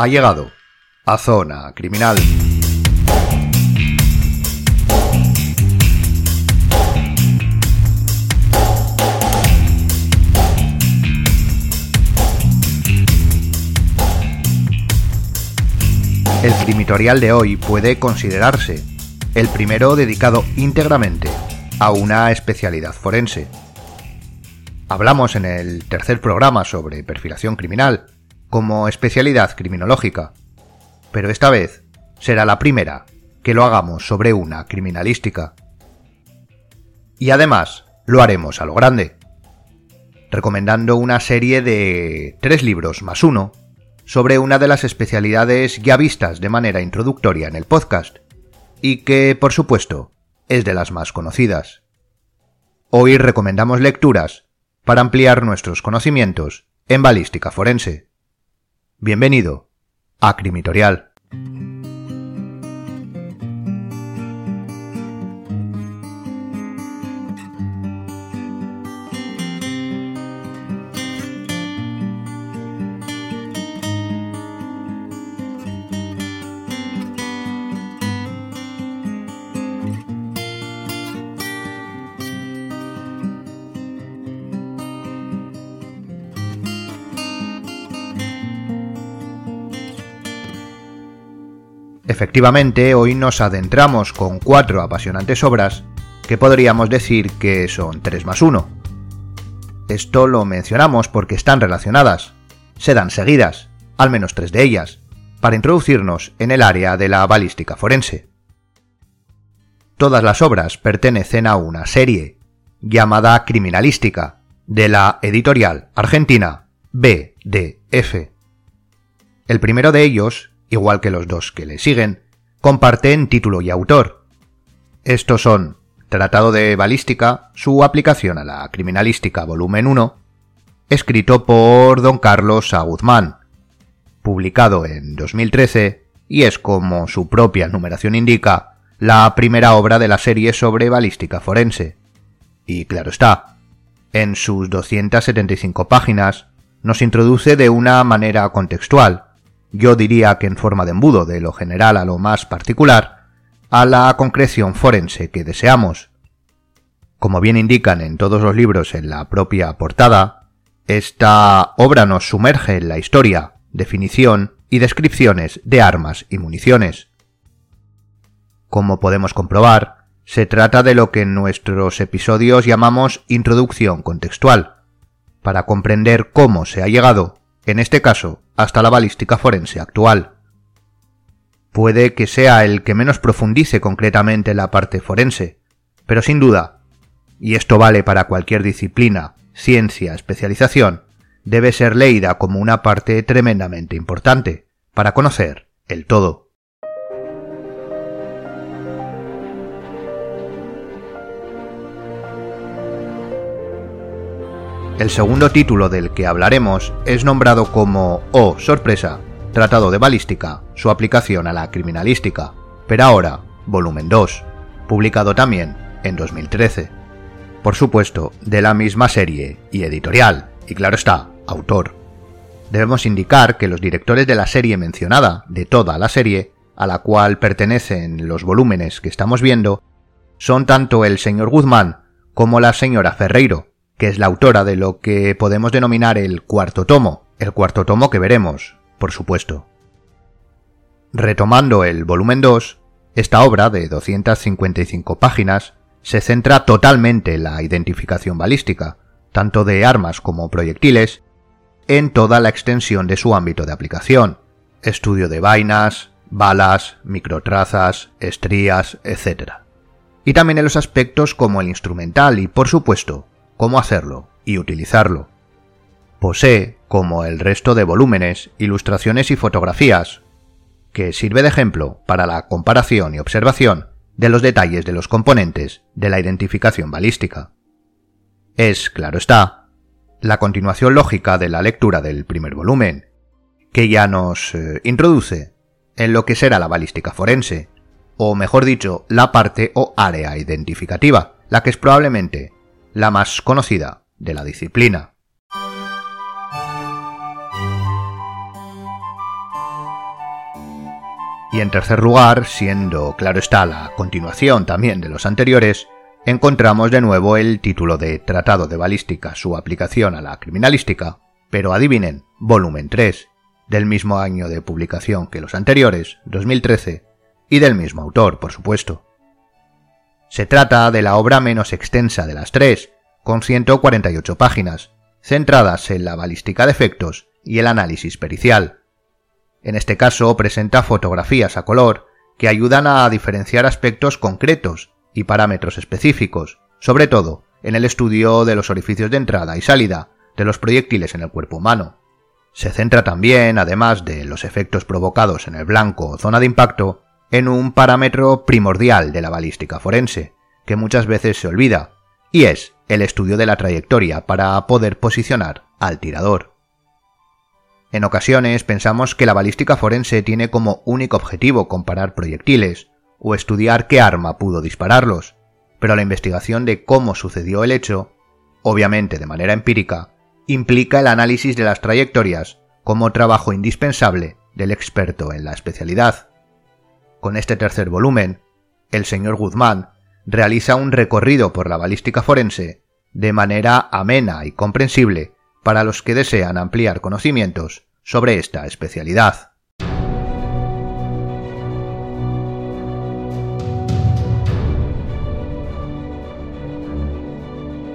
Ha llegado a Zona Criminal. El crimitorial de hoy puede considerarse el primero dedicado íntegramente a una especialidad forense. Hablamos en el tercer programa sobre perfilación criminal como especialidad criminológica, pero esta vez será la primera que lo hagamos sobre una criminalística. Y además lo haremos a lo grande, recomendando una serie de tres libros más uno sobre una de las especialidades ya vistas de manera introductoria en el podcast, y que, por supuesto, es de las más conocidas. Hoy recomendamos lecturas para ampliar nuestros conocimientos en balística forense. Bienvenido a Crimitorial. Efectivamente, hoy nos adentramos con cuatro apasionantes obras que podríamos decir que son 3 más 1. Esto lo mencionamos porque están relacionadas, se dan seguidas, al menos tres de ellas, para introducirnos en el área de la balística forense. Todas las obras pertenecen a una serie, llamada Criminalística, de la editorial argentina BDF. El primero de ellos igual que los dos que le siguen, comparten título y autor. Estos son Tratado de Balística, su aplicación a la Criminalística, volumen 1, escrito por don Carlos A. Publicado en 2013 y es, como su propia numeración indica, la primera obra de la serie sobre balística forense. Y claro está, en sus 275 páginas nos introduce de una manera contextual, yo diría que en forma de embudo de lo general a lo más particular, a la concreción forense que deseamos. Como bien indican en todos los libros en la propia portada, esta obra nos sumerge en la historia, definición y descripciones de armas y municiones. Como podemos comprobar, se trata de lo que en nuestros episodios llamamos introducción contextual, para comprender cómo se ha llegado en este caso, hasta la balística forense actual. Puede que sea el que menos profundice concretamente la parte forense, pero sin duda, y esto vale para cualquier disciplina, ciencia, especialización, debe ser leída como una parte tremendamente importante para conocer el todo. El segundo título del que hablaremos es nombrado como Oh, sorpresa, Tratado de Balística, su aplicación a la criminalística, pero ahora, volumen 2, publicado también en 2013. Por supuesto, de la misma serie y editorial, y claro está, autor. Debemos indicar que los directores de la serie mencionada, de toda la serie, a la cual pertenecen los volúmenes que estamos viendo, son tanto el señor Guzmán como la señora Ferreiro, que es la autora de lo que podemos denominar el cuarto tomo, el cuarto tomo que veremos, por supuesto. Retomando el volumen 2, esta obra de 255 páginas se centra totalmente en la identificación balística, tanto de armas como proyectiles, en toda la extensión de su ámbito de aplicación, estudio de vainas, balas, microtrazas, estrías, etc. Y también en los aspectos como el instrumental y, por supuesto, cómo hacerlo y utilizarlo. Posee, como el resto de volúmenes, ilustraciones y fotografías, que sirve de ejemplo para la comparación y observación de los detalles de los componentes de la identificación balística. Es, claro está, la continuación lógica de la lectura del primer volumen, que ya nos eh, introduce en lo que será la balística forense, o mejor dicho, la parte o área identificativa, la que es probablemente la más conocida de la disciplina. Y en tercer lugar, siendo claro está la continuación también de los anteriores, encontramos de nuevo el título de Tratado de Balística, su aplicación a la criminalística, pero adivinen, volumen 3, del mismo año de publicación que los anteriores, 2013, y del mismo autor, por supuesto. Se trata de la obra menos extensa de las tres, con 148 páginas, centradas en la balística de efectos y el análisis pericial. En este caso presenta fotografías a color que ayudan a diferenciar aspectos concretos y parámetros específicos, sobre todo en el estudio de los orificios de entrada y salida de los proyectiles en el cuerpo humano. Se centra también, además de los efectos provocados en el blanco o zona de impacto, en un parámetro primordial de la balística forense, que muchas veces se olvida, y es el estudio de la trayectoria para poder posicionar al tirador. En ocasiones pensamos que la balística forense tiene como único objetivo comparar proyectiles o estudiar qué arma pudo dispararlos, pero la investigación de cómo sucedió el hecho, obviamente de manera empírica, implica el análisis de las trayectorias como trabajo indispensable del experto en la especialidad. Con este tercer volumen, el señor Guzmán realiza un recorrido por la balística forense de manera amena y comprensible para los que desean ampliar conocimientos sobre esta especialidad.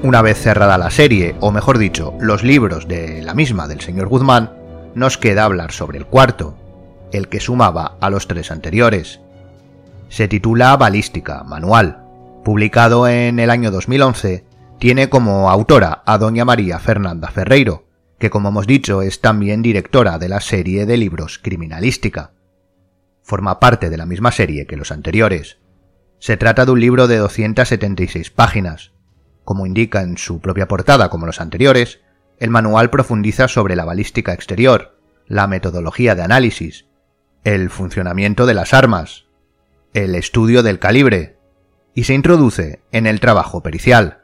Una vez cerrada la serie, o mejor dicho, los libros de la misma del señor Guzmán, nos queda hablar sobre el cuarto, el que sumaba a los tres anteriores. Se titula Balística, Manual. Publicado en el año 2011, tiene como autora a doña María Fernanda Ferreiro, que como hemos dicho es también directora de la serie de libros Criminalística. Forma parte de la misma serie que los anteriores. Se trata de un libro de 276 páginas. Como indica en su propia portada como los anteriores, el manual profundiza sobre la balística exterior, la metodología de análisis, el funcionamiento de las armas, el estudio del calibre, y se introduce en el trabajo pericial.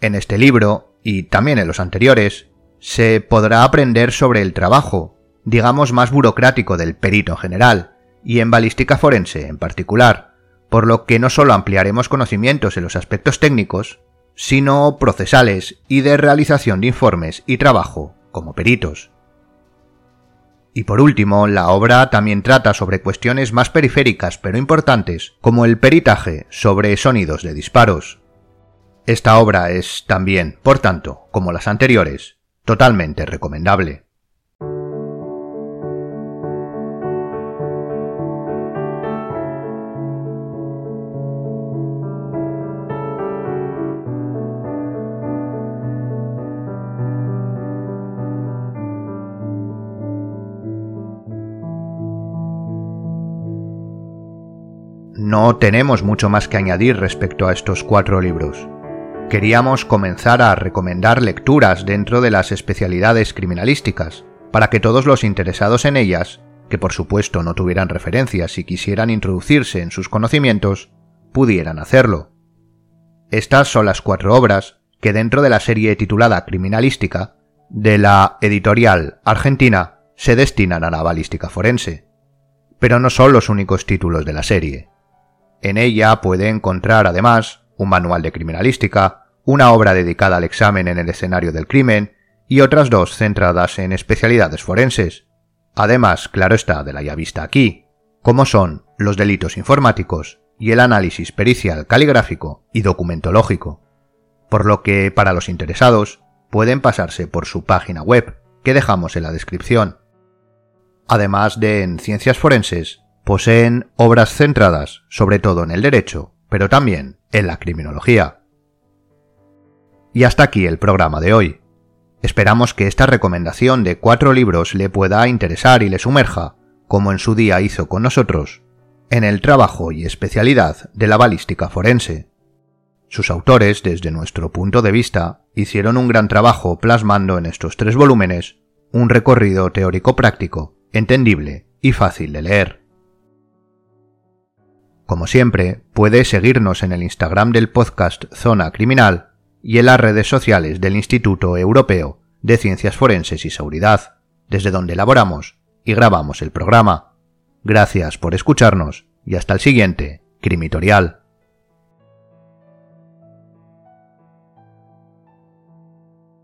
En este libro, y también en los anteriores, se podrá aprender sobre el trabajo, digamos más burocrático del perito en general, y en balística forense en particular, por lo que no solo ampliaremos conocimientos en los aspectos técnicos, sino procesales y de realización de informes y trabajo como peritos. Y por último, la obra también trata sobre cuestiones más periféricas pero importantes, como el peritaje sobre sonidos de disparos. Esta obra es también, por tanto, como las anteriores, totalmente recomendable. No tenemos mucho más que añadir respecto a estos cuatro libros. Queríamos comenzar a recomendar lecturas dentro de las especialidades criminalísticas, para que todos los interesados en ellas, que por supuesto no tuvieran referencias y quisieran introducirse en sus conocimientos, pudieran hacerlo. Estas son las cuatro obras que dentro de la serie titulada Criminalística, de la editorial argentina, se destinan a la balística forense. Pero no son los únicos títulos de la serie. En ella puede encontrar además un manual de criminalística, una obra dedicada al examen en el escenario del crimen y otras dos centradas en especialidades forenses. Además, claro está, de la ya vista aquí, como son los delitos informáticos y el análisis pericial caligráfico y documentológico. Por lo que, para los interesados, pueden pasarse por su página web, que dejamos en la descripción. Además de en ciencias forenses, poseen obras centradas sobre todo en el derecho, pero también en la criminología. Y hasta aquí el programa de hoy. Esperamos que esta recomendación de cuatro libros le pueda interesar y le sumerja, como en su día hizo con nosotros, en el trabajo y especialidad de la balística forense. Sus autores, desde nuestro punto de vista, hicieron un gran trabajo plasmando en estos tres volúmenes un recorrido teórico práctico, entendible y fácil de leer. Como siempre, puede seguirnos en el Instagram del podcast Zona Criminal y en las redes sociales del Instituto Europeo de Ciencias Forenses y Seguridad, desde donde elaboramos y grabamos el programa. Gracias por escucharnos y hasta el siguiente, Crimitorial.